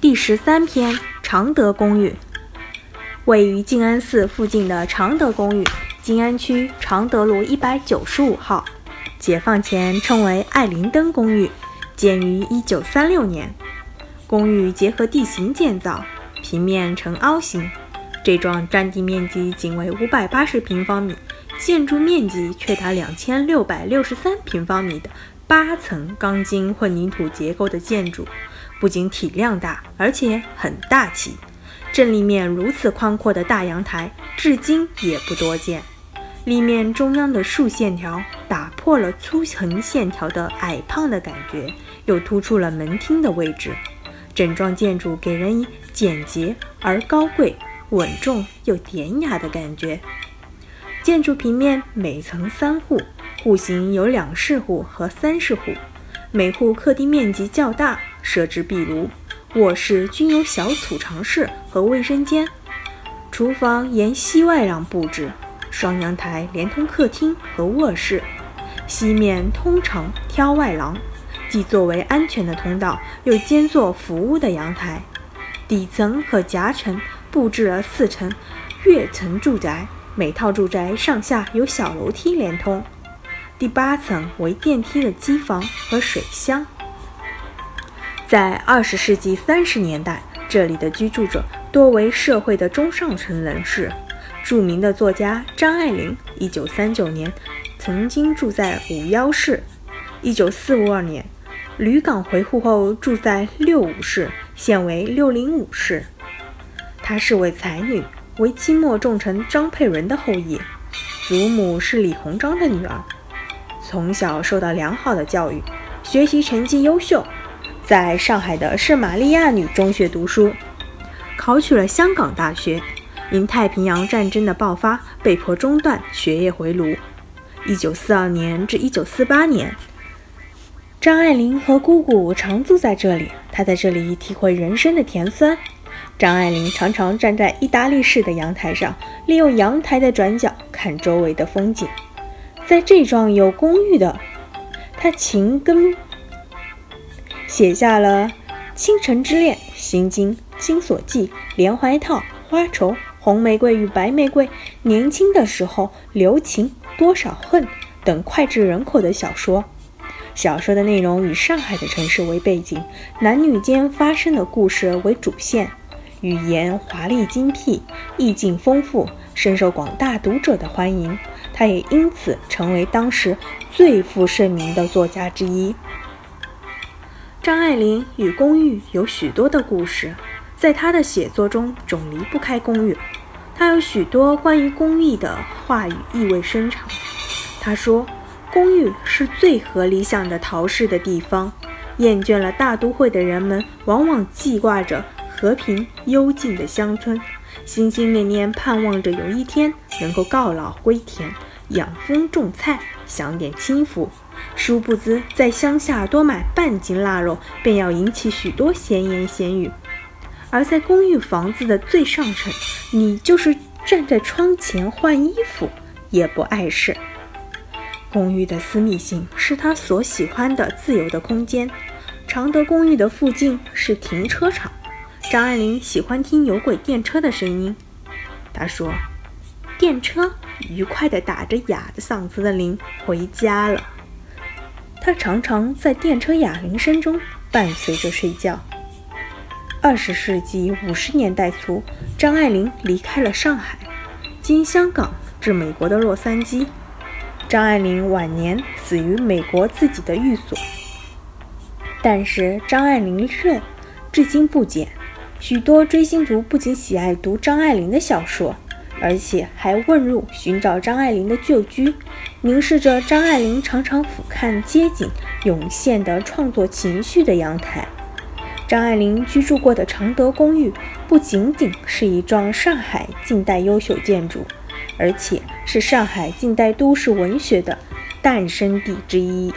第十三篇常德公寓。位于静安寺附近的常德公寓，静安区常德路一百九十五号。解放前称为爱灵登公寓，建于一九三六年。公寓结合地形建造，平面呈凹形。这幢占地面积仅为五百八十平方米，建筑面积却达两千六百六十三平方米的八层钢筋混凝土结构的建筑，不仅体量大，而且很大气。正立面如此宽阔的大阳台，至今也不多见。立面中央的竖线条打破了粗横线条的矮胖的感觉，又突出了门厅的位置。整幢建筑给人以简洁而高贵、稳重又典雅的感觉。建筑平面每层三户，户型有两室户和三室户，每户客厅面积较大，设置壁炉。卧室均有小储藏室和卫生间，厨房沿西外廊布置，双阳台连通客厅和卧室，西面通城挑外廊，既作为安全的通道，又兼作服务的阳台。底层和夹层布置了四层跃层住宅，每套住宅上下有小楼梯连通。第八层为电梯的机房和水箱。在二十世纪三十年代，这里的居住者多为社会的中上层人士。著名的作家张爱玲，一九三九年曾经住在五幺室，一九四五二年旅港回沪后住在六五室，现为六零五室。她是位才女，为清末重臣张佩纶的后裔，祖母是李鸿章的女儿，从小受到良好的教育，学习成绩优秀。在上海的圣玛利亚女中学读书，考取了香港大学，因太平洋战争的爆发被迫中断学业回炉。一九四二年至一九四八年，张爱玲和姑姑常住在这里，她在这里体会人生的甜酸。张爱玲常常站在意大利式的阳台上，利用阳台的转角看周围的风景。在这幢有公寓的，她情根。写下了《倾城之恋》《心经》《金锁记》《连环套》《花愁》《红玫瑰与白玫瑰》《年轻的时候》《留情》《多少恨》等脍炙人口的小说。小说的内容以上海的城市为背景，男女间发生的故事为主线，语言华丽精辟，意境丰富，深受广大读者的欢迎。他也因此成为当时最负盛名的作家之一。张爱玲与公寓有许多的故事，在她的写作中总离不开公寓。她有许多关于公寓的话语，意味深长。她说：“公寓是最合理想的逃世的地方。厌倦了大都会的人们，往往记挂着和平幽静的乡村，心心念念盼望着有一天能够告老归田，养蜂种菜，享点清福。”殊不知，在乡下多买半斤腊肉，便要引起许多闲言闲语；而在公寓房子的最上层，你就是站在窗前换衣服，也不碍事。公寓的私密性是他所喜欢的自由的空间。常德公寓的附近是停车场，张爱玲喜欢听有轨电车的声音。她说：“电车愉快地打着哑的嗓子的铃，回家了。”他常常在电车哑铃声中伴随着睡觉。二十世纪五十年代初，张爱玲离开了上海，经香港至美国的洛杉矶。张爱玲晚年死于美国自己的寓所。但是张爱玲热至今不减，许多追星族不仅喜爱读张爱玲的小说。而且还问路寻找张爱玲的旧居，凝视着张爱玲常常俯瞰街景涌现的创作情绪的阳台。张爱玲居住过的常德公寓不仅仅是一幢上海近代优秀建筑，而且是上海近代都市文学的诞生地之一。